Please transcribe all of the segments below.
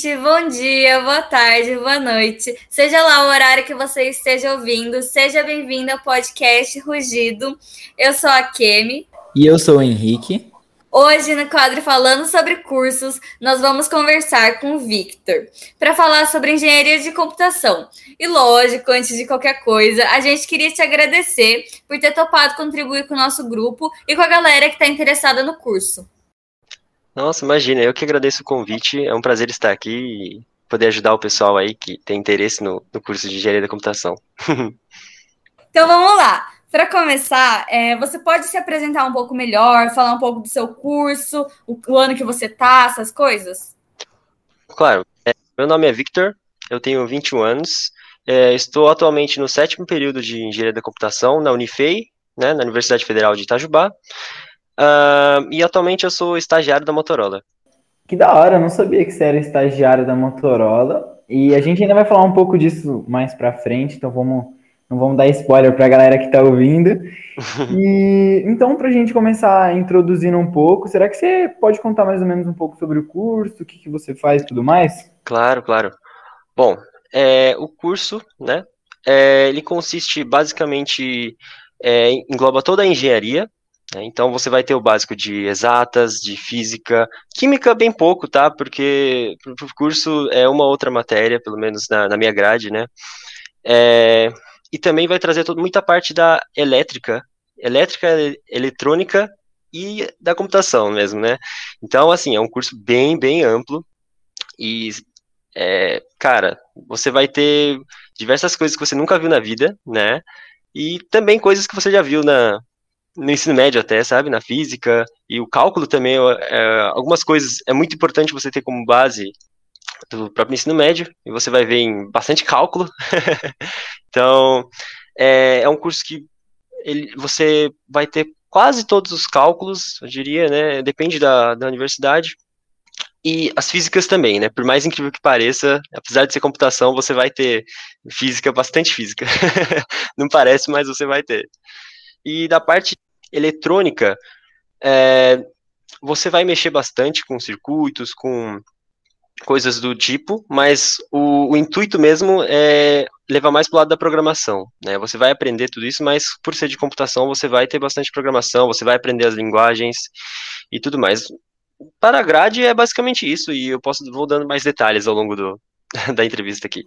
Gente. Bom dia, boa tarde, boa noite. Seja lá o horário que você esteja ouvindo, seja bem-vindo ao podcast Rugido. Eu sou a Kemi. E eu sou o Henrique. Hoje, no quadro Falando sobre Cursos, nós vamos conversar com o Victor para falar sobre engenharia de computação. E lógico, antes de qualquer coisa, a gente queria te agradecer por ter topado contribuir com o nosso grupo e com a galera que está interessada no curso. Nossa, imagina, eu que agradeço o convite. É um prazer estar aqui e poder ajudar o pessoal aí que tem interesse no, no curso de engenharia da computação. então vamos lá. Para começar, é, você pode se apresentar um pouco melhor, falar um pouco do seu curso, o, o ano que você tá, essas coisas? Claro. É, meu nome é Victor, eu tenho 21 anos, é, estou atualmente no sétimo período de Engenharia da Computação na Unifei, né, na Universidade Federal de Itajubá, uh, e atualmente eu sou estagiário da Motorola. Que da hora, não sabia que você era estagiário da Motorola, e a gente ainda vai falar um pouco disso mais para frente, então vamos não vamos dar spoiler para a galera que está ouvindo. E então, para a gente começar introduzindo um pouco, será que você pode contar mais ou menos um pouco sobre o curso, o que, que você faz e tudo mais? Claro, claro. Bom, é, o curso, né, é, ele consiste basicamente, é, engloba toda a engenharia, então você vai ter o básico de exatas, de física, química bem pouco, tá, porque o curso é uma outra matéria, pelo menos na, na minha grade, né, é, e também vai trazer toda, muita parte da elétrica, elétrica, eletrônica e da computação mesmo, né? Então, assim, é um curso bem, bem amplo. E, é, cara, você vai ter diversas coisas que você nunca viu na vida, né? E também coisas que você já viu na, no ensino médio até, sabe? Na física e o cálculo também, é, algumas coisas é muito importante você ter como base do próprio ensino médio, e você vai ver em bastante cálculo. então, é, é, um curso que ele, você vai ter quase todos os cálculos, eu diria, né? Depende da, da universidade. E as físicas também, né? Por mais incrível que pareça, apesar de ser computação, você vai ter física, bastante física. Não parece, mas você vai ter. E da parte eletrônica, é, você vai mexer bastante com circuitos, com coisas do tipo, mas o, o, intuito mesmo é levar mais para o lado da programação, né? Você vai aprender tudo isso, mas por ser de computação, você vai ter bastante programação, você vai aprender as linguagens e tudo mais. Para a grade é basicamente isso, e eu posso vou dando mais detalhes ao longo do, da entrevista aqui.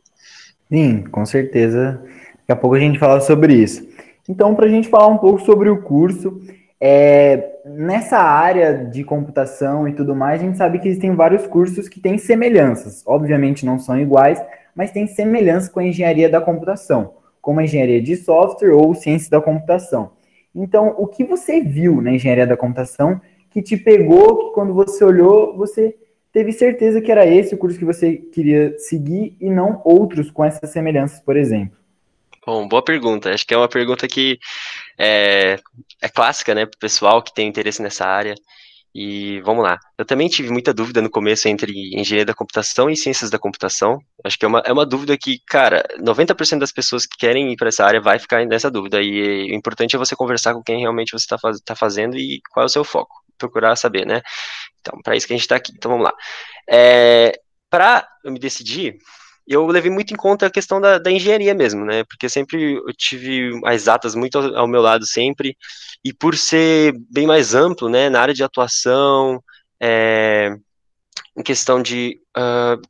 Sim, com certeza. Daqui a pouco a gente fala sobre isso. Então, para a gente falar um pouco sobre o curso, é, nessa área de computação e tudo mais, a gente sabe que existem vários cursos que têm semelhanças. Obviamente não são iguais, mas têm semelhança com a engenharia da computação, como a engenharia de software ou ciência da computação. Então, o que você viu na engenharia da computação que te pegou, que quando você olhou, você teve certeza que era esse o curso que você queria seguir e não outros com essas semelhanças, por exemplo? Bom, boa pergunta. Acho que é uma pergunta que é, é clássica, né, para o pessoal que tem interesse nessa área. E vamos lá. Eu também tive muita dúvida no começo entre engenharia da computação e ciências da computação. Acho que é uma, é uma dúvida que, cara, 90% das pessoas que querem ir para essa área vai ficar nessa dúvida. E o importante é você conversar com quem realmente você está faz, tá fazendo e qual é o seu foco. Procurar saber, né? Então, para isso que a gente está aqui. Então, vamos lá. É, para eu me decidir, eu levei muito em conta a questão da, da, engenharia mesmo, né? Porque sempre eu tive as atas muito ao, meu lado sempre, e por ser bem mais amplo, né, na área de atuação, é, em questão de uh,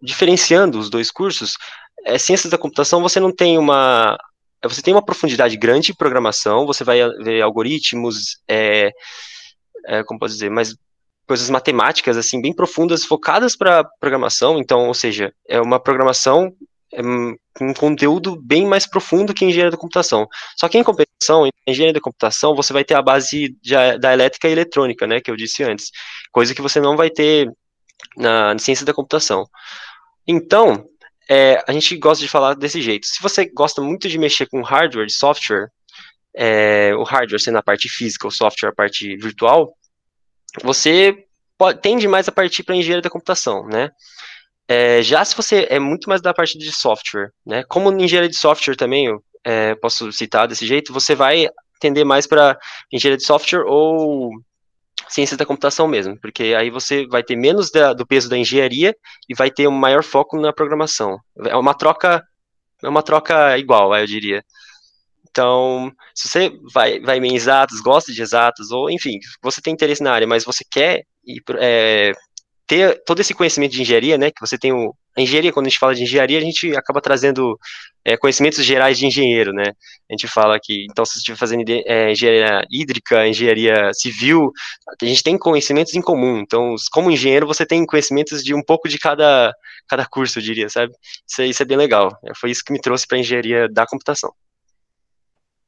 diferenciando os dois cursos, é, ciências da computação você não tem uma você tem uma profundidade grande em programação, você vai ver algoritmos, é, é, como posso dizer, mas coisas matemáticas assim bem profundas focadas para programação. Então ou seja é uma programação é, um conteúdo bem mais profundo que engenharia da computação. Só que em compensação em engenharia da computação você vai ter a base de, da elétrica e eletrônica né que eu disse antes. Coisa que você não vai ter na, na ciência da computação. Então é, a gente gosta de falar desse jeito. Se você gosta muito de mexer com hardware software é, o hardware sendo a parte física o software a parte virtual você pode, tende mais a partir para engenharia da computação, né? É, já se você é muito mais da parte de software, né? Como engenharia de software também, eu é, posso citar desse jeito, você vai tender mais para engenharia de software ou ciência da computação mesmo, porque aí você vai ter menos da, do peso da engenharia e vai ter um maior foco na programação. É uma troca, é uma troca igual, eu diria. Então, se você vai, vai em exatos, gosta de exatos, ou enfim, você tem interesse na área, mas você quer ir, é, ter todo esse conhecimento de engenharia, né, que você tem o, a engenharia, quando a gente fala de engenharia, a gente acaba trazendo é, conhecimentos gerais de engenheiro, né, a gente fala que, então, se você estiver fazendo é, engenharia hídrica, engenharia civil, a gente tem conhecimentos em comum, então, como engenheiro, você tem conhecimentos de um pouco de cada, cada curso, eu diria, sabe, isso, isso é bem legal, foi isso que me trouxe para a engenharia da computação.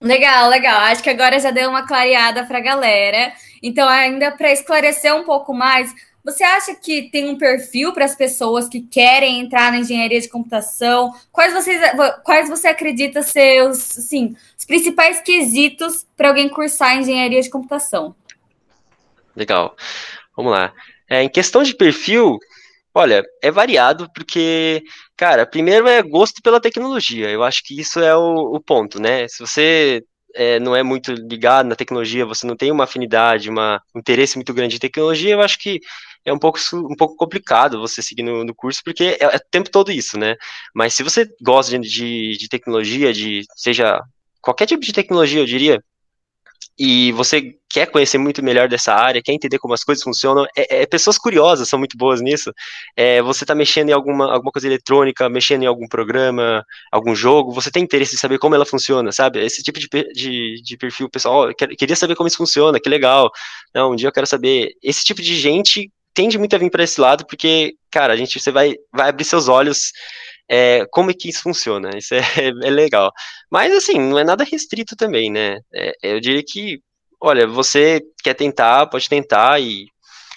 Legal, legal. Acho que agora já deu uma clareada para a galera. Então, ainda para esclarecer um pouco mais, você acha que tem um perfil para as pessoas que querem entrar na engenharia de computação? Quais, vocês, quais você acredita ser os, sim, os principais quesitos para alguém cursar engenharia de computação? Legal. Vamos lá. É, em questão de perfil, olha, é variado porque, cara, primeiro é gosto pela tecnologia. Eu acho que isso é o, o ponto, né? Se você é, não é muito ligado na tecnologia, você não tem uma afinidade, uma, um interesse muito grande em tecnologia, eu acho que é um pouco, um pouco complicado você seguir no, no curso, porque é, é, o tempo todo isso, né? Mas se você gosta de, de, de tecnologia, de seja qualquer tipo de tecnologia, eu diria, e você quer conhecer muito melhor dessa área, quer entender como as coisas funcionam, é, é pessoas curiosas são muito boas nisso. É, você está mexendo em alguma, alguma coisa eletrônica, mexendo em algum programa, algum jogo, você tem interesse em saber como ela funciona, sabe? Esse tipo de, de, de perfil, pessoal, oh, queria saber como isso funciona, que legal. Não, um dia eu quero saber. Esse tipo de gente tende muito a vir para esse lado, porque, cara, a gente, você vai, vai abrir seus olhos é, como é que isso funciona, isso é, é, legal. Mas, assim, não é nada restrito também, né? É, eu diria que, olha, você quer tentar, pode tentar e,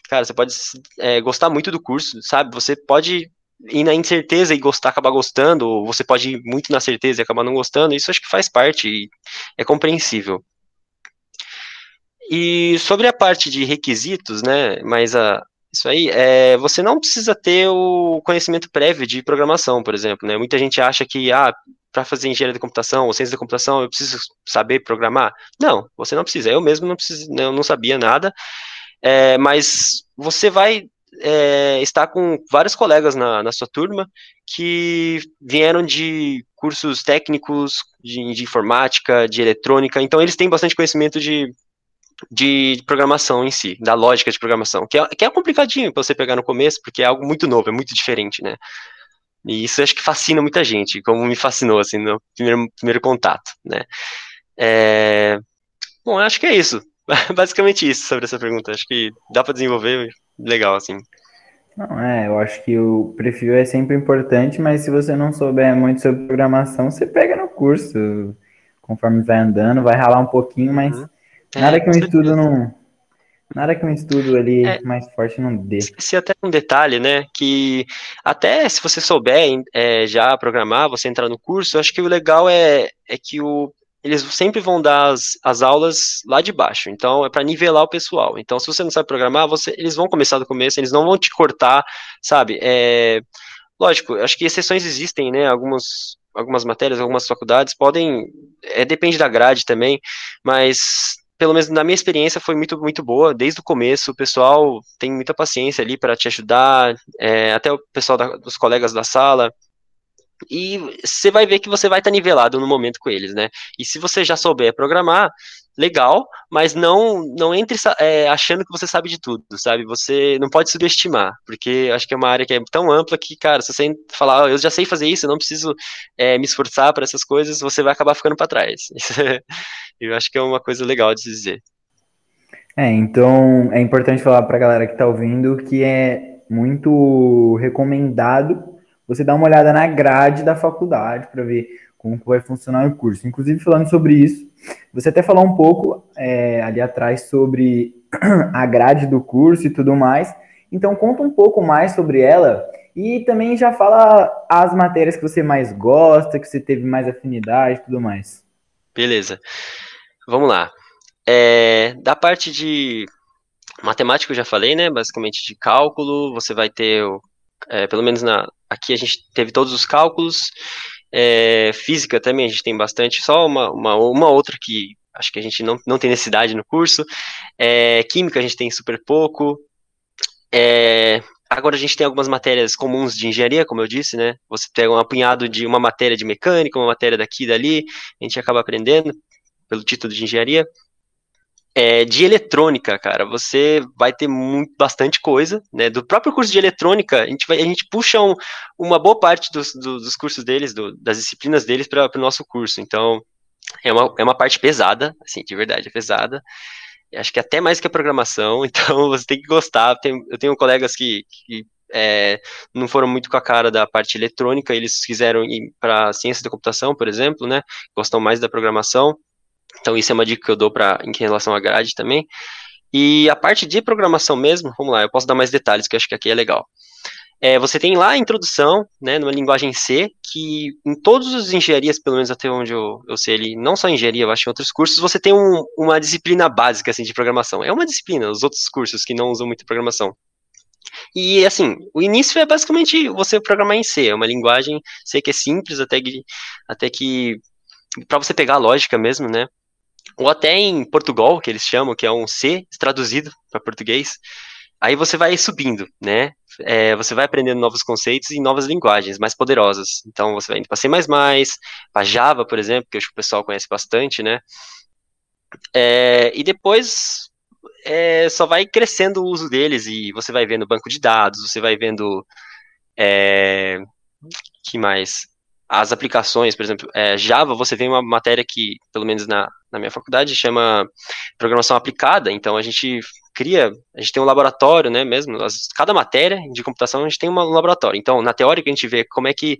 cara, você pode é, gostar muito do curso, sabe? Você pode ir na incerteza e gostar, acabar gostando, ou você pode ir muito na certeza e acabar não gostando, isso acho que faz parte e é compreensível. E sobre a parte de requisitos, né, mas a, isso aí, é, você não precisa ter o conhecimento prévio de programação, por exemplo, né? Muita gente acha que, ah, para fazer engenharia da computação ou ciência da computação, eu preciso saber programar. Não, você não precisa. Eu mesmo não, preciso, eu não sabia nada, é, mas você vai é, estar com vários colegas na, na sua turma que vieram de cursos técnicos de, de informática, de eletrônica, então eles têm bastante conhecimento de de programação em si, da lógica de programação, que é, que é complicadinho para você pegar no começo, porque é algo muito novo, é muito diferente, né? E isso acho que fascina muita gente, como me fascinou, assim, no primeiro, primeiro contato, né? É... Bom, acho que é isso. Basicamente isso sobre essa pergunta. Acho que dá para desenvolver legal, assim. Não, é, eu acho que o perfil é sempre importante, mas se você não souber muito sobre programação, você pega no curso, conforme vai andando, vai ralar um pouquinho, mas uhum. Nada que um estudo não. Nada que um estudo ali é, mais forte não dê. Se até um detalhe, né? Que até se você souber é, já programar, você entrar no curso, eu acho que o legal é, é que o, eles sempre vão dar as, as aulas lá de baixo. Então, é para nivelar o pessoal. Então, se você não sabe programar, você, eles vão começar do começo, eles não vão te cortar, sabe? É, lógico, acho que exceções existem, né? Algumas, algumas matérias, algumas faculdades podem. É, depende da grade também, mas pelo menos na minha experiência, foi muito, muito boa, desde o começo, o pessoal tem muita paciência ali para te ajudar, é, até o pessoal da, dos colegas da sala, e você vai ver que você vai estar tá nivelado no momento com eles, né? E se você já souber programar, legal, mas não não entre é, achando que você sabe de tudo, sabe? Você não pode subestimar, porque acho que é uma área que é tão ampla que, cara, se você falar, oh, eu já sei fazer isso, eu não preciso é, me esforçar para essas coisas, você vai acabar ficando para trás. eu acho que é uma coisa legal de se dizer. É, então é importante falar para a galera que está ouvindo que é muito recomendado você dar uma olhada na grade da faculdade para ver como vai funcionar o curso. Inclusive, falando sobre isso, você até falou um pouco é, ali atrás sobre a grade do curso e tudo mais. Então, conta um pouco mais sobre ela e também já fala as matérias que você mais gosta, que você teve mais afinidade e tudo mais. Beleza. Vamos lá. É, da parte de matemática eu já falei, né? Basicamente de cálculo, você vai ter, é, pelo menos na, aqui a gente teve todos os cálculos. É, física também a gente tem bastante, só uma, uma, uma outra que acho que a gente não, não tem necessidade no curso. É, química a gente tem super pouco. É, agora a gente tem algumas matérias comuns de engenharia, como eu disse, né? Você pega um apunhado de uma matéria de mecânica, uma matéria daqui e dali, a gente acaba aprendendo pelo título de engenharia. É, de eletrônica, cara, você vai ter muito, bastante coisa, né? Do próprio curso de eletrônica, a gente, vai, a gente puxa um, uma boa parte dos, dos cursos deles, do, das disciplinas deles para o nosso curso. Então, é uma, é uma parte pesada, assim, de verdade, é pesada. Acho que até mais que a programação, então você tem que gostar. Tem, eu tenho colegas que, que é, não foram muito com a cara da parte eletrônica, eles quiseram ir para ciência da computação, por exemplo, né? Gostam mais da programação. Então, isso é uma dica que eu dou para em relação à grade também. E a parte de programação mesmo, vamos lá, eu posso dar mais detalhes, que eu acho que aqui é legal. É, você tem lá a introdução, né, numa linguagem C, que em todas as engenharias, pelo menos até onde eu, eu sei ali, não só engenharia, eu acho em outros cursos, você tem um, uma disciplina básica, assim, de programação. É uma disciplina, os outros cursos que não usam muito programação. E, assim, o início é basicamente você programar em C, é uma linguagem C que é simples, até que, até que para você pegar a lógica mesmo, né, ou até em Portugal, que eles chamam, que é um C traduzido para português, aí você vai subindo, né? É, você vai aprendendo novos conceitos e novas linguagens mais poderosas. Então você vai indo para C++, para Java, por exemplo, que eu acho que o pessoal conhece bastante, né? É, e depois é, só vai crescendo o uso deles e você vai vendo banco de dados, você vai vendo é, que mais? As aplicações, por exemplo, é, Java, você tem uma matéria que, pelo menos na, na minha faculdade, chama programação aplicada, então a gente cria, a gente tem um laboratório, né, mesmo, as, cada matéria de computação a gente tem um laboratório, então na teórica a gente vê como é que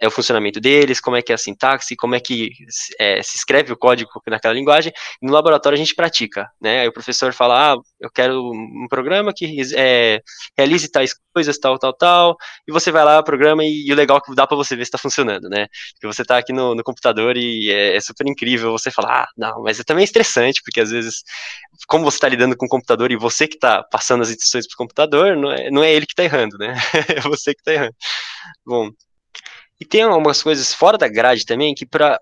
é o funcionamento deles, como é que é a sintaxe, como é que é, se escreve o código naquela linguagem, no laboratório a gente pratica, né? Aí o professor fala, ah, eu quero um programa que é, realize tais coisas, tal, tal, tal, e você vai lá, programa, e, e o legal é que dá para você ver se está funcionando, né? Porque você está aqui no, no, computador e é, é, super incrível você falar, ah, não, mas é também estressante, porque às vezes, como você está lidando com o computador e você que está passando as instruções para o computador, não é, não é ele que está errando, né? é você que está errando. Bom, e tem algumas coisas fora da grade também que para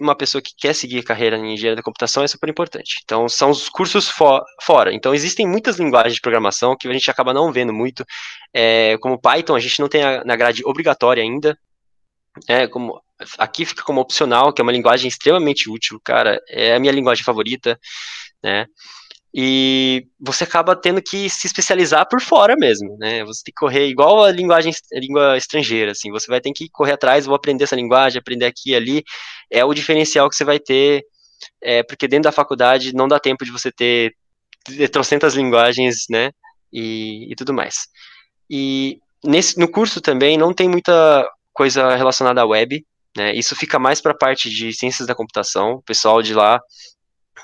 uma pessoa que quer seguir carreira em engenharia da computação é super importante. Então são os cursos fo fora. Então existem muitas linguagens de programação que a gente acaba não vendo muito. É, como Python a gente não tem a, na grade obrigatória ainda. É, como aqui fica como opcional, que é uma linguagem extremamente útil, cara. É a minha linguagem favorita, né? E você acaba tendo que se especializar por fora mesmo, né? Você tem que correr igual a linguagem a língua estrangeira, assim. Você vai ter que correr atrás, vou aprender essa linguagem, aprender aqui e ali. É o diferencial que você vai ter, é, porque dentro da faculdade não dá tempo de você ter trocentas linguagens, né? E, e tudo mais. E nesse, no curso também não tem muita coisa relacionada à web, né? Isso fica mais para a parte de ciências da computação. O pessoal de lá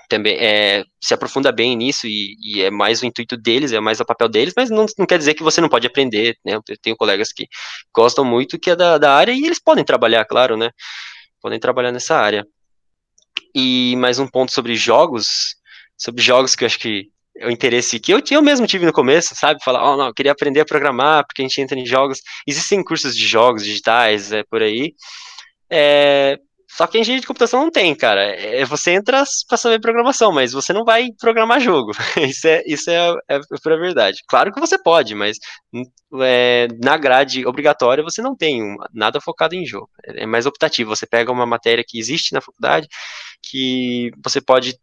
também é, se aprofunda bem nisso e, e, é mais o intuito deles, é mais o papel deles, mas não, não quer dizer que você não pode aprender, né? Eu tenho colegas que gostam muito que é da, da área e eles podem trabalhar, claro, né? Podem trabalhar nessa área. E mais um ponto sobre jogos, sobre jogos que eu acho que é o interesse que eu, eu mesmo tive no começo, sabe? Falar, oh, não, eu queria aprender a programar, porque a gente entra em jogos. Existem cursos de jogos digitais é, por aí. É, só que a engenharia de computação não tem, cara. É, você entra para saber programação, mas você não vai programar jogo. isso é, isso é, é pura verdade. Claro que você pode, mas é, na grade obrigatória você não tem nada focado em jogo. É, é mais optativo. Você pega uma matéria que existe na faculdade que você pode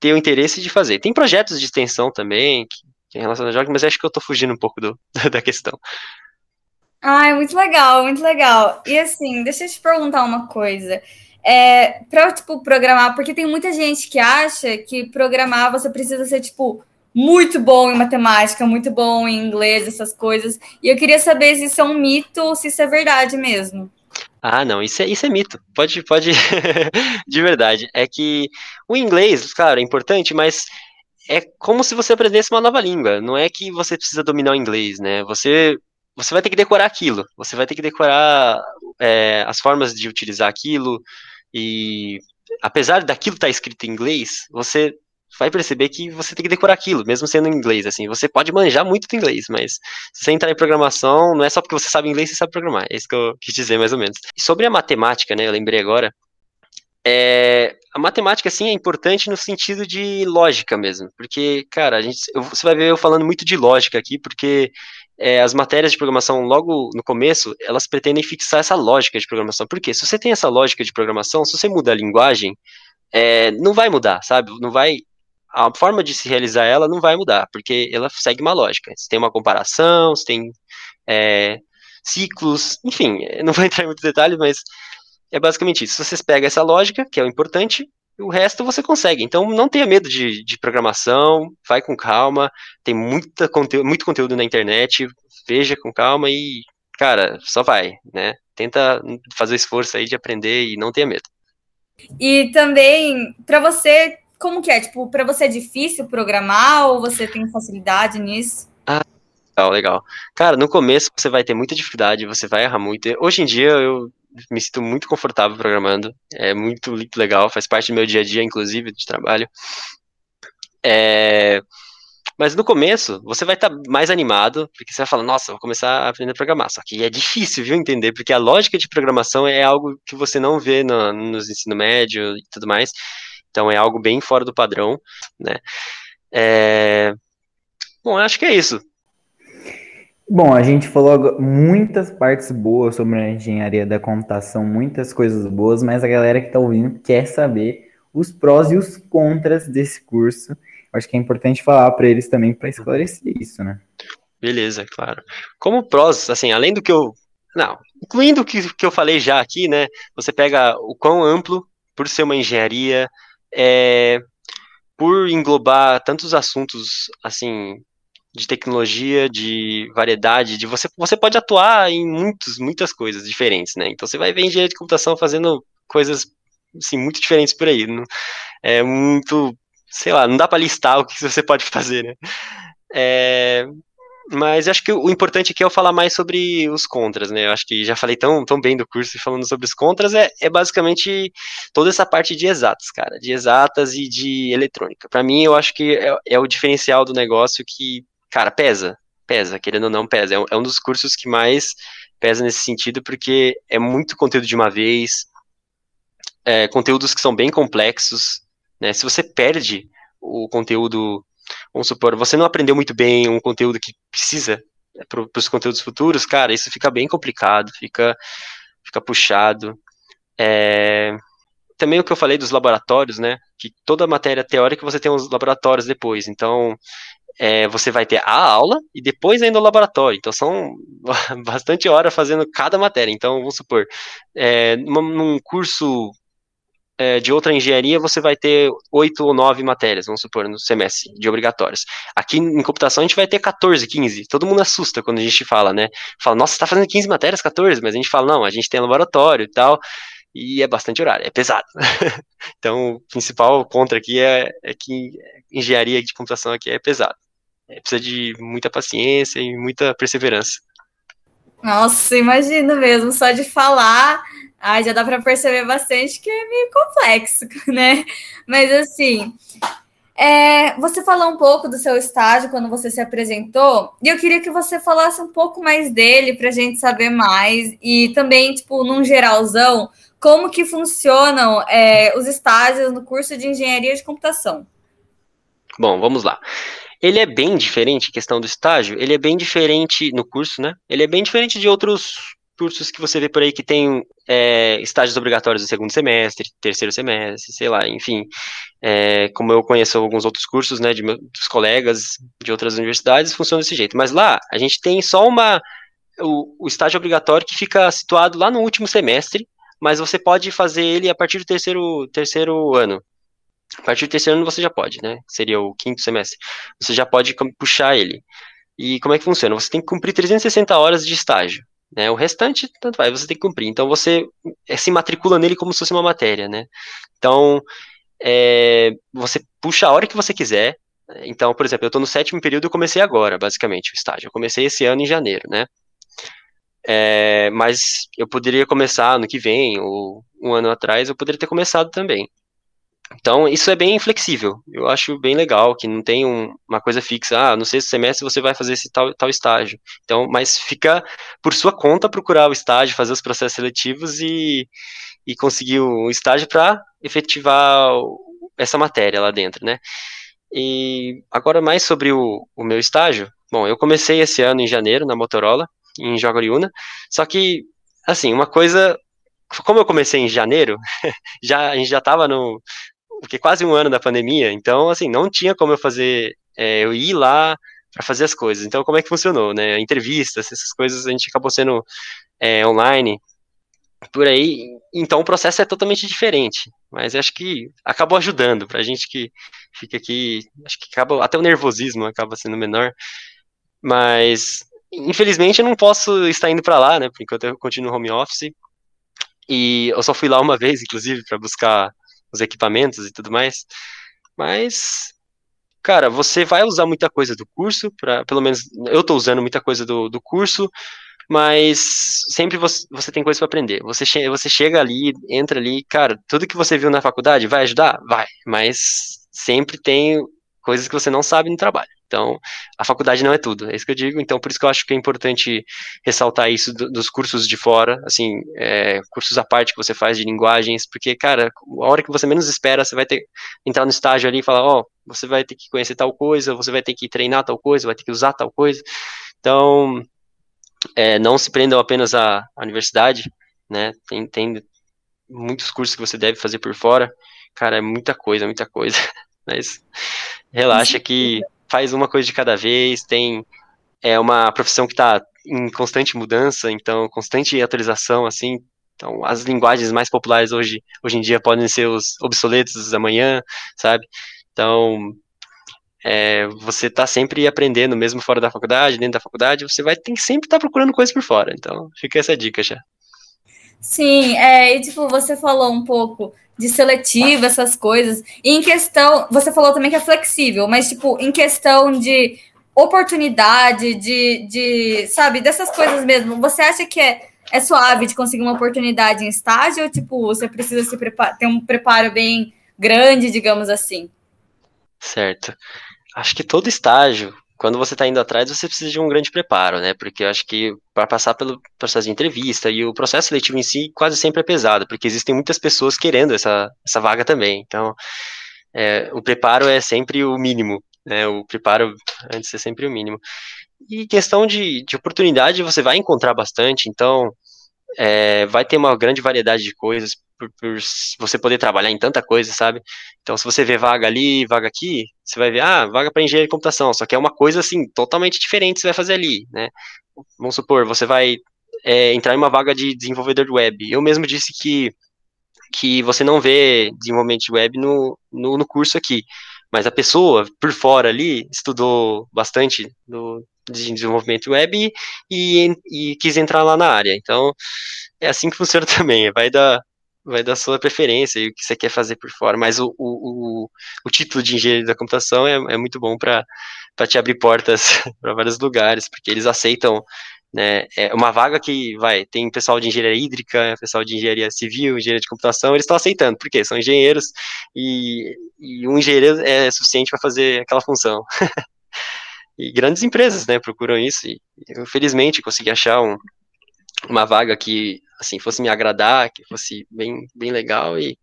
ter o interesse de fazer. Tem projetos de extensão também que, que em relação a jogos, mas acho que eu estou fugindo um pouco do, da questão. Ah, é muito legal, muito legal. E assim, deixa eu te perguntar uma coisa é, para tipo, programar, porque tem muita gente que acha que programar você precisa ser tipo muito bom em matemática, muito bom em inglês, essas coisas. E eu queria saber se isso é um mito ou se isso é verdade mesmo. Ah, não, isso é, isso é mito. Pode, pode, de verdade. É que o inglês, claro, é importante, mas é como se você aprendesse uma nova língua. Não é que você precisa dominar o inglês, né? Você, você vai ter que decorar aquilo. Você vai ter que decorar é, as formas de utilizar aquilo, e apesar daquilo estar tá escrito em inglês, você vai perceber que você tem que decorar aquilo, mesmo sendo em inglês, assim, você pode manjar muito do inglês, mas se você entrar em programação, não é só porque você sabe inglês, você sabe programar, é isso que eu quis dizer mais ou menos. E sobre a matemática, né, eu lembrei agora, é, a matemática, assim, é importante no sentido de lógica mesmo, porque, cara, a gente, eu, você vai ver eu falando muito de lógica aqui, porque é, as matérias de programação, logo no começo, elas pretendem fixar essa lógica de programação. Porque se você tem essa lógica de programação, se você muda a linguagem, é, não vai mudar, sabe? Não vai. A forma de se realizar ela não vai mudar, porque ela segue uma lógica. Você tem uma comparação, você tem é, ciclos, enfim, não vou entrar em muitos detalhes, mas é basicamente isso. Vocês pegam essa lógica, que é o importante, o resto você consegue. Então não tenha medo de, de programação, vai com calma, tem muita conteúdo, muito conteúdo na internet, veja com calma e, cara, só vai, né? Tenta fazer o esforço aí de aprender e não tenha medo. E também, para você, como que é? Tipo, para você é difícil programar ou você tem facilidade nisso? Ah, legal, legal. Cara, no começo você vai ter muita dificuldade, você vai errar muito. Hoje em dia eu me sinto muito confortável programando. É muito, legal, faz parte do meu dia a dia, inclusive, de trabalho. É... Mas no começo, você vai estar tá mais animado, porque você vai falar, nossa, vou começar a aprender a programar. Só que é difícil, viu, entender, porque a lógica de programação é algo que você não vê no, nos ensino médio e tudo mais. Então é algo bem fora do padrão, né? É... Bom, acho que é isso. Bom, a gente falou muitas partes boas sobre a engenharia da computação, muitas coisas boas, mas a galera que está ouvindo quer saber os prós e os contras desse curso. Acho que é importante falar para eles também para esclarecer isso, né? Beleza, claro. Como prós, assim, além do que eu. Não, incluindo o que, que eu falei já aqui, né? Você pega o quão amplo, por ser uma engenharia, é, por englobar tantos assuntos, assim, de tecnologia, de variedade, de você, você pode atuar em muitos, muitas coisas diferentes, né? Então você vai ver engenharia de computação fazendo coisas assim, muito diferentes por aí. Não, é muito, sei lá, não dá para listar o que você pode fazer, né? É, mas acho que o importante aqui é eu falar mais sobre os contras, né? Eu acho que já falei tão, tão bem do curso e falando sobre os contras, é, é basicamente toda essa parte de exatas, cara, de exatas e de eletrônica. Para mim, eu acho que é, é o diferencial do negócio que cara, pesa, pesa, querendo ou não, pesa. É um, é um dos cursos que mais pesa nesse sentido, porque é muito conteúdo de uma vez, é, conteúdos que são bem complexos, né? Se você perde o conteúdo, vamos supor, você não aprendeu muito bem um conteúdo que precisa é, para os conteúdos futuros, cara, isso fica bem complicado, fica, fica puxado. É, também o que eu falei dos laboratórios, né? Que toda matéria teórica você tem uns laboratórios depois. Então, é, você vai ter a aula e depois ainda o laboratório. Então são bastante horas fazendo cada matéria. Então, vamos supor, é, num curso é, de outra engenharia, você vai ter oito ou nove matérias, vamos supor, no semestre de obrigatórios. Aqui em computação a gente vai ter 14, 15. Todo mundo assusta quando a gente fala, né? Fala, nossa, você está fazendo 15 matérias, 14, mas a gente fala, não, a gente tem laboratório e tal e é bastante horário, é pesado. então, o principal contra aqui é, é, que engenharia de computação aqui é pesado. É, precisa de muita paciência e muita perseverança. Nossa, imagina mesmo, só de falar, ah, já dá para perceber bastante que é meio complexo, né? Mas assim, é, você falou um pouco do seu estágio quando você se apresentou, e eu queria que você falasse um pouco mais dele para a gente saber mais, e também, tipo, num geralzão, como que funcionam é, os estágios no curso de engenharia de computação. Bom, vamos lá. Ele é bem diferente, questão do estágio, ele é bem diferente no curso, né? Ele é bem diferente de outros cursos que você vê por aí que tem é, estágios obrigatórios no segundo semestre, terceiro semestre, sei lá, enfim. É, como eu conheço alguns outros cursos, né, de meus colegas de outras universidades, funciona desse jeito. Mas lá, a gente tem só uma. O, o estágio obrigatório que fica situado lá no último semestre, mas você pode fazer ele a partir do terceiro, terceiro ano. A partir do terceiro ano você já pode, né? Seria o quinto semestre. Você já pode puxar ele. E como é que funciona? Você tem que cumprir 360 horas de estágio. Né? O restante, tanto vai, você tem que cumprir. Então você é, se matricula nele como se fosse uma matéria, né? Então, é, você puxa a hora que você quiser. Então, por exemplo, eu estou no sétimo período e comecei agora, basicamente, o estágio. Eu comecei esse ano em janeiro, né? É, mas eu poderia começar ano que vem, ou um ano atrás, eu poderia ter começado também. Então, isso é bem flexível. Eu acho bem legal, que não tem um, uma coisa fixa. Ah, no sexto semestre você vai fazer esse tal, tal estágio. Então, mas fica por sua conta procurar o estágio, fazer os processos seletivos e, e conseguir o estágio para efetivar essa matéria lá dentro, né? E agora mais sobre o, o meu estágio. Bom, eu comecei esse ano em janeiro na Motorola, em Jaguariúna, só que, assim, uma coisa como eu comecei em janeiro, já a gente já estava no, porque quase um ano da pandemia, então, assim, não tinha como eu fazer, é, eu ir lá para fazer as coisas. Então, como é que funcionou, né? Entrevistas, essas coisas a gente acabou sendo é, online, por aí. Então, o processo é totalmente diferente, mas acho que acabou ajudando para a gente que fica aqui, acho que acaba, até o nervosismo acaba sendo menor, mas infelizmente eu não posso estar indo para lá, né? Por enquanto eu continuo home office. E eu só fui lá uma vez, inclusive, para buscar os equipamentos e tudo mais. Mas, cara, você vai usar muita coisa do curso, pra, pelo menos eu estou usando muita coisa do, do curso, mas sempre você, você tem coisa para aprender. Você, che você chega ali, entra ali, cara, tudo que você viu na faculdade vai ajudar? Vai, mas sempre tem coisas que você não sabe no trabalho. Então, a faculdade não é tudo, é isso que eu digo. Então, por isso que eu acho que é importante ressaltar isso do, dos cursos de fora, assim, é, cursos à parte que você faz de linguagens, porque, cara, a hora que você menos espera, você vai ter entrar no estágio ali e falar, ó, oh, você vai ter que conhecer tal coisa, você vai ter que treinar tal coisa, vai ter que usar tal coisa. Então, é, não se prendam apenas à, à universidade, né? Tem, tem muitos cursos que você deve fazer por fora. Cara, é muita coisa, muita coisa. Mas relaxa que faz uma coisa de cada vez, tem é uma profissão que está em constante mudança, então constante atualização, assim, então as linguagens mais populares hoje, hoje em dia podem ser os obsoletos amanhã, sabe? Então é, você está sempre aprendendo, mesmo fora da faculdade, dentro da faculdade, você vai que sempre estar tá procurando coisas por fora. Então fica essa dica já. Sim, é, e tipo, você falou um pouco de seletiva, essas coisas. E em questão, você falou também que é flexível, mas tipo, em questão de oportunidade, de, de sabe, dessas coisas mesmo, você acha que é, é suave de conseguir uma oportunidade em estágio ou tipo, você precisa se ter um preparo bem grande, digamos assim? Certo. Acho que todo estágio quando você está indo atrás, você precisa de um grande preparo, né? Porque eu acho que para passar pelo processo de entrevista e o processo seletivo em si quase sempre é pesado, porque existem muitas pessoas querendo essa, essa vaga também. Então, é, o preparo é sempre o mínimo, né? O preparo antes é sempre o mínimo. E questão de, de oportunidade, você vai encontrar bastante, então é, vai ter uma grande variedade de coisas por, por, você poder trabalhar em tanta coisa, sabe? Então, se você vê vaga ali, vaga aqui, você vai ver, ah, vaga para engenharia de computação, só que é uma coisa, assim, totalmente diferente que você vai fazer ali, né? Vamos supor, você vai é, entrar em uma vaga de desenvolvedor de web. Eu mesmo disse que, que você não vê desenvolvimento de web no, no, no curso aqui, mas a pessoa, por fora ali, estudou bastante do, de desenvolvimento web e, e, e quis entrar lá na área. Então, é assim que funciona também, vai da, vai da sua preferência e o que você quer fazer por fora. Mas o, o, o, o título de engenharia da computação é, é muito bom para te abrir portas para vários lugares, porque eles aceitam né, é uma vaga que vai, tem pessoal de engenharia hídrica, pessoal de engenharia civil, engenharia de computação, eles estão aceitando, porque são engenheiros e, e um engenheiro é suficiente para fazer aquela função. e grandes empresas, né, procuram isso, e eu felizmente consegui achar um, uma vaga que assim, fosse me agradar, que fosse bem, bem legal. E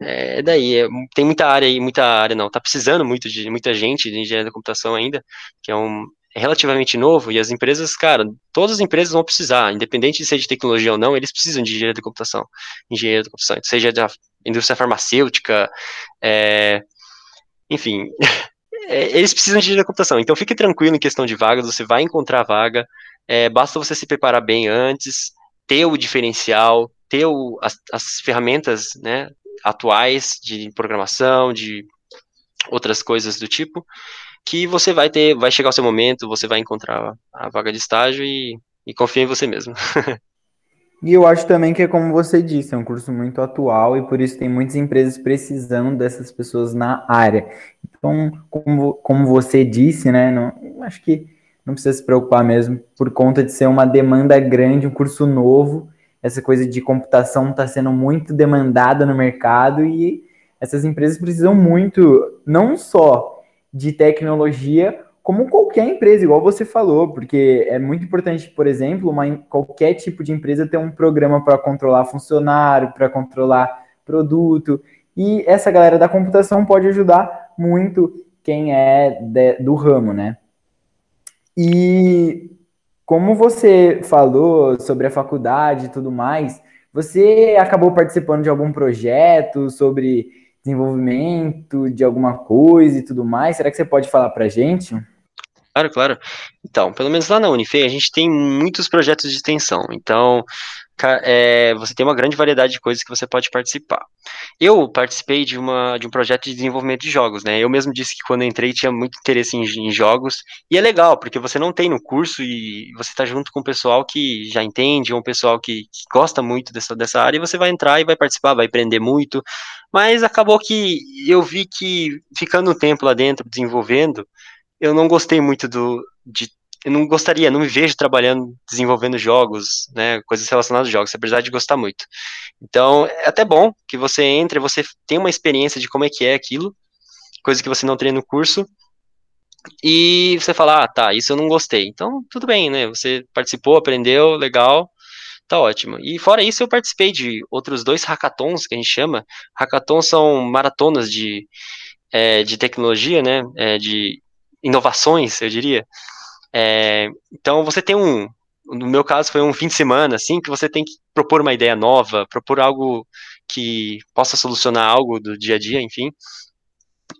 é daí, é, tem muita área aí, muita área não, tá precisando muito de muita gente de engenharia da computação ainda, que é um é relativamente novo. E as empresas, cara, todas as empresas vão precisar, independente de ser de tecnologia ou não, eles precisam de engenharia da computação, engenharia da computação, seja da indústria farmacêutica, é, enfim, é, eles precisam de engenharia da computação, então fique tranquilo em questão de vagas, você vai encontrar vaga, é, basta você se preparar bem antes, ter o diferencial, ter o, as, as ferramentas né, atuais de programação, de outras coisas do tipo, que você vai ter, vai chegar o seu momento, você vai encontrar a vaga de estágio e, e confia em você mesmo. e eu acho também que é como você disse, é um curso muito atual e por isso tem muitas empresas precisando dessas pessoas na área. Então, como, como você disse, né, não, acho que não precisa se preocupar mesmo, por conta de ser uma demanda grande, um curso novo, essa coisa de computação está sendo muito demandada no mercado e essas empresas precisam muito, não só de tecnologia, como qualquer empresa, igual você falou, porque é muito importante, por exemplo, uma, qualquer tipo de empresa ter um programa para controlar funcionário, para controlar produto, e essa galera da computação pode ajudar muito quem é de, do ramo, né? E como você falou sobre a faculdade e tudo mais, você acabou participando de algum projeto sobre desenvolvimento de alguma coisa e tudo mais? Será que você pode falar para gente? Claro, claro. Então, pelo menos lá na Unifei, a gente tem muitos projetos de extensão. Então, é, você tem uma grande variedade de coisas que você pode participar. Eu participei de, uma, de um projeto de desenvolvimento de jogos, né? Eu mesmo disse que quando entrei tinha muito interesse em, em jogos, e é legal, porque você não tem no curso e você está junto com o pessoal que já entende, ou um pessoal que, que gosta muito dessa, dessa área, e você vai entrar e vai participar, vai aprender muito, mas acabou que eu vi que ficando um tempo lá dentro desenvolvendo, eu não gostei muito do, de eu não gostaria, não me vejo trabalhando, desenvolvendo jogos, né, coisas relacionadas aos jogos, apesar de gostar muito. Então, é até bom que você entre, você tem uma experiência de como é que é aquilo, coisa que você não treina no curso, e você fala, ah, tá, isso eu não gostei. Então, tudo bem, né, você participou, aprendeu, legal, tá ótimo. E fora isso, eu participei de outros dois hackathons, que a gente chama. Hackathons são maratonas de, é, de tecnologia, né, é, de inovações, eu diria, é, então você tem um, no meu caso foi um fim de semana, assim, que você tem que propor uma ideia nova, propor algo que possa solucionar algo do dia a dia, enfim,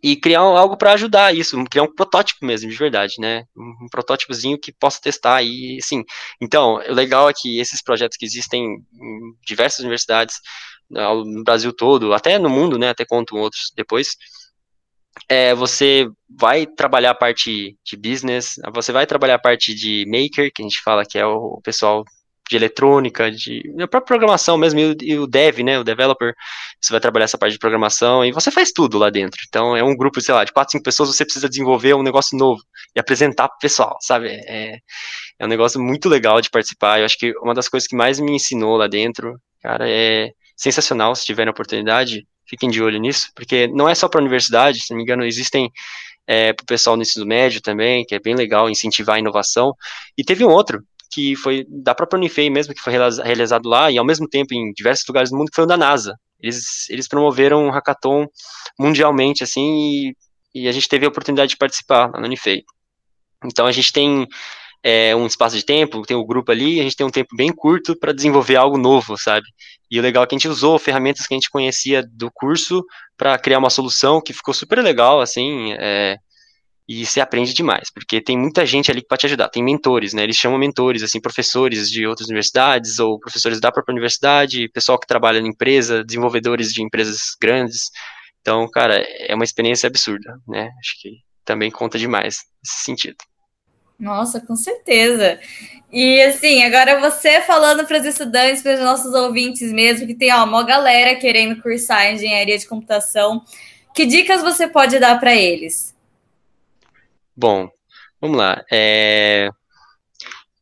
e criar algo para ajudar isso, criar um protótipo mesmo, de verdade, né? Um, protótipozinho que possa testar e, sim. Então, o legal é que esses projetos que existem em diversas universidades no Brasil todo, até no mundo, né? Até conto outros depois é, você vai trabalhar a parte de business, você vai trabalhar a parte de maker, que a gente fala que é o pessoal de eletrônica, de a própria programação mesmo, e o, e o, dev, né, o developer, você vai trabalhar essa parte de programação, e você faz tudo lá dentro. Então, é um grupo, sei lá, de quatro, cinco pessoas, você precisa desenvolver um negócio novo e apresentar pro pessoal, sabe? É, é um negócio muito legal de participar, eu acho que uma das coisas que mais me ensinou lá dentro, cara, é sensacional, se tiverem oportunidade, fiquem de olho nisso, porque não é só para a universidade, se não me engano, existem é, para o pessoal no ensino médio também, que é bem legal incentivar a inovação. E teve um outro, que foi da própria Unifei mesmo, que foi realizado lá, e ao mesmo tempo em diversos lugares do mundo, que foi o da NASA. Eles, eles promoveram um hackathon mundialmente, assim, e, e a gente teve a oportunidade de participar lá na Unifei. Então a gente tem é, um espaço de tempo, tem o um grupo ali, a gente tem um tempo bem curto para desenvolver algo novo, sabe? E o legal é que a gente usou ferramentas que a gente conhecia do curso para criar uma solução que ficou super legal, assim, é, e você aprende demais, porque tem muita gente ali que te ajudar, tem mentores, né? Eles chamam mentores, assim, professores de outras universidades ou professores da própria universidade, pessoal que trabalha na empresa, desenvolvedores de empresas grandes. Então, cara, é uma experiência absurda, né? Acho que também conta demais nesse sentido. Nossa, com certeza. E assim, agora você falando para os estudantes, para os nossos ouvintes mesmo, que tem ó, uma galera querendo cursar engenharia de computação, que dicas você pode dar para eles? Bom, vamos lá. É...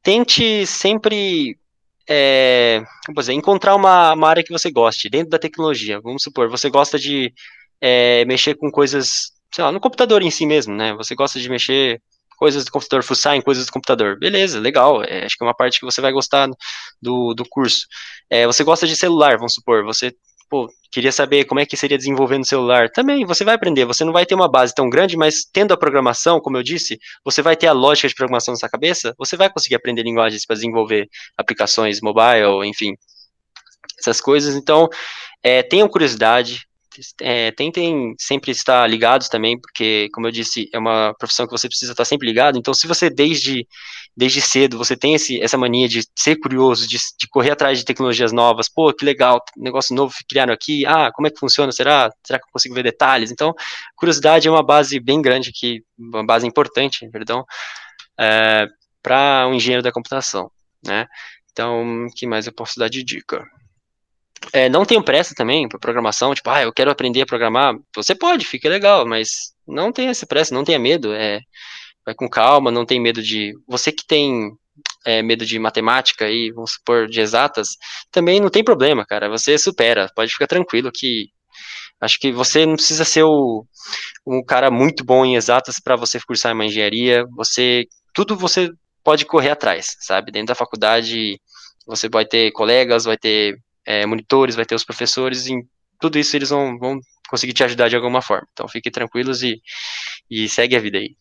Tente sempre é... dizer, encontrar uma, uma, área que você goste dentro da tecnologia. Vamos supor, você gosta de é, mexer com coisas, sei lá, no computador em si mesmo, né? Você gosta de mexer coisas do computador, fuçar em coisas do computador. Beleza, legal. É, acho que é uma parte que você vai gostar do, do curso. É, você gosta de celular, vamos supor, você pô, queria saber como é que seria desenvolver no celular. Também, você vai aprender, você não vai ter uma base tão grande, mas tendo a programação, como eu disse, você vai ter a lógica de programação na sua cabeça, você vai conseguir aprender linguagens para desenvolver aplicações mobile, enfim, essas coisas. Então, é, tenham curiosidade, é, tentem sempre estar ligados também, porque, como eu disse, é uma profissão que você precisa estar sempre ligado. Então, se você desde, desde cedo você tem esse, essa mania de ser curioso, de, de correr atrás de tecnologias novas, pô, que legal, negócio novo criaram aqui, ah, como é que funciona? Será? Será que eu consigo ver detalhes? Então, curiosidade é uma base bem grande aqui, uma base importante, perdão, é, para um engenheiro da computação, né? Então, o que mais eu posso dar de dica? É, não tenho pressa também para programação, tipo, ah, eu quero aprender a programar. Você pode, fica legal, mas não tenha essa pressa, não tenha medo. É, vai com calma, não tem medo de. Você que tem é, medo de matemática e, vamos supor, de exatas, também não tem problema, cara. Você supera, pode ficar tranquilo que Acho que você não precisa ser o, um cara muito bom em exatas para você cursar uma engenharia. Você tudo você pode correr atrás, sabe? Dentro da faculdade você vai ter colegas, vai ter é, monitores, vai ter os professores, e tudo isso eles vão, vão conseguir te ajudar de alguma forma. Então fiquem tranquilos e, e segue a vida aí.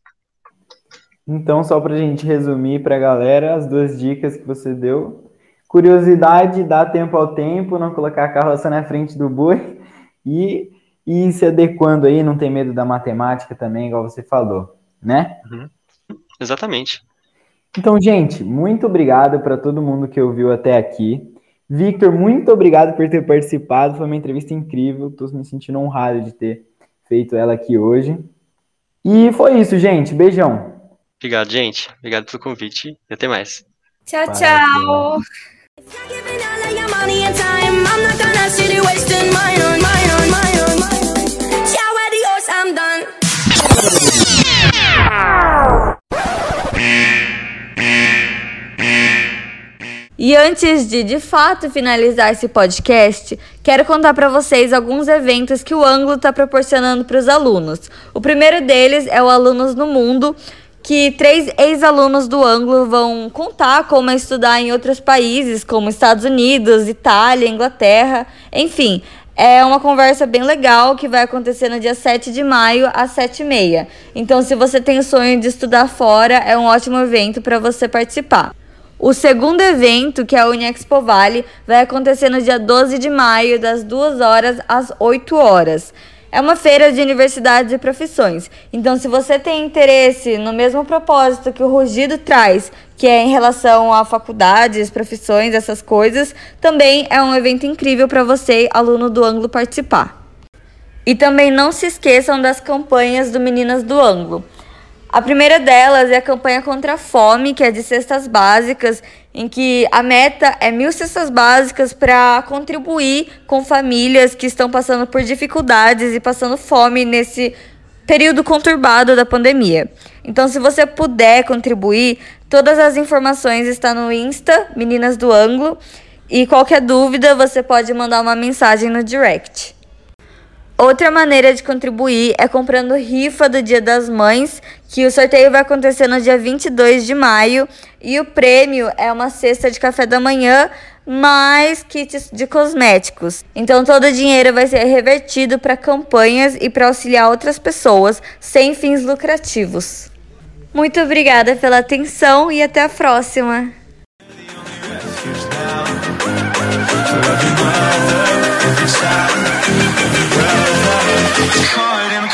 Então, só para a gente resumir para a galera, as duas dicas que você deu. Curiosidade, dar tempo ao tempo, não colocar a carroça na frente do boi e, e se adequando aí, não tem medo da matemática também, igual você falou, né? Uhum. Exatamente. Então, gente, muito obrigado para todo mundo que ouviu até aqui. Victor, muito obrigado por ter participado. Foi uma entrevista incrível. Estou me sentindo honrado de ter feito ela aqui hoje. E foi isso, gente. Beijão. Obrigado, gente. Obrigado pelo convite e até mais. Tchau, tchau. E antes de de fato finalizar esse podcast, quero contar para vocês alguns eventos que o Ângulo está proporcionando para os alunos. O primeiro deles é o Alunos no Mundo, que três ex-alunos do Ângulo vão contar como é estudar em outros países, como Estados Unidos, Itália, Inglaterra, enfim. É uma conversa bem legal que vai acontecer no dia 7 de maio, às 7h30. Então, se você tem o sonho de estudar fora, é um ótimo evento para você participar. O segundo evento, que é a Unexpo Vale, vai acontecer no dia 12 de maio, das 2 horas às 8 horas. É uma feira de universidades e profissões. Então, se você tem interesse no mesmo propósito que o Rugido traz, que é em relação a faculdades, profissões, essas coisas, também é um evento incrível para você, aluno do Ângulo, participar. E também não se esqueçam das campanhas do Meninas do Ângulo. A primeira delas é a campanha contra a fome, que é de cestas básicas, em que a meta é mil cestas básicas para contribuir com famílias que estão passando por dificuldades e passando fome nesse período conturbado da pandemia. Então, se você puder contribuir, todas as informações estão no Insta, Meninas do Ângulo, e qualquer dúvida você pode mandar uma mensagem no direct. Outra maneira de contribuir é comprando rifa do Dia das Mães, que o sorteio vai acontecer no dia 22 de maio. E o prêmio é uma cesta de café da manhã mais kits de cosméticos. Então todo o dinheiro vai ser revertido para campanhas e para auxiliar outras pessoas sem fins lucrativos. Muito obrigada pela atenção e até a próxima!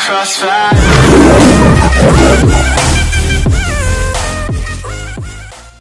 crossfire.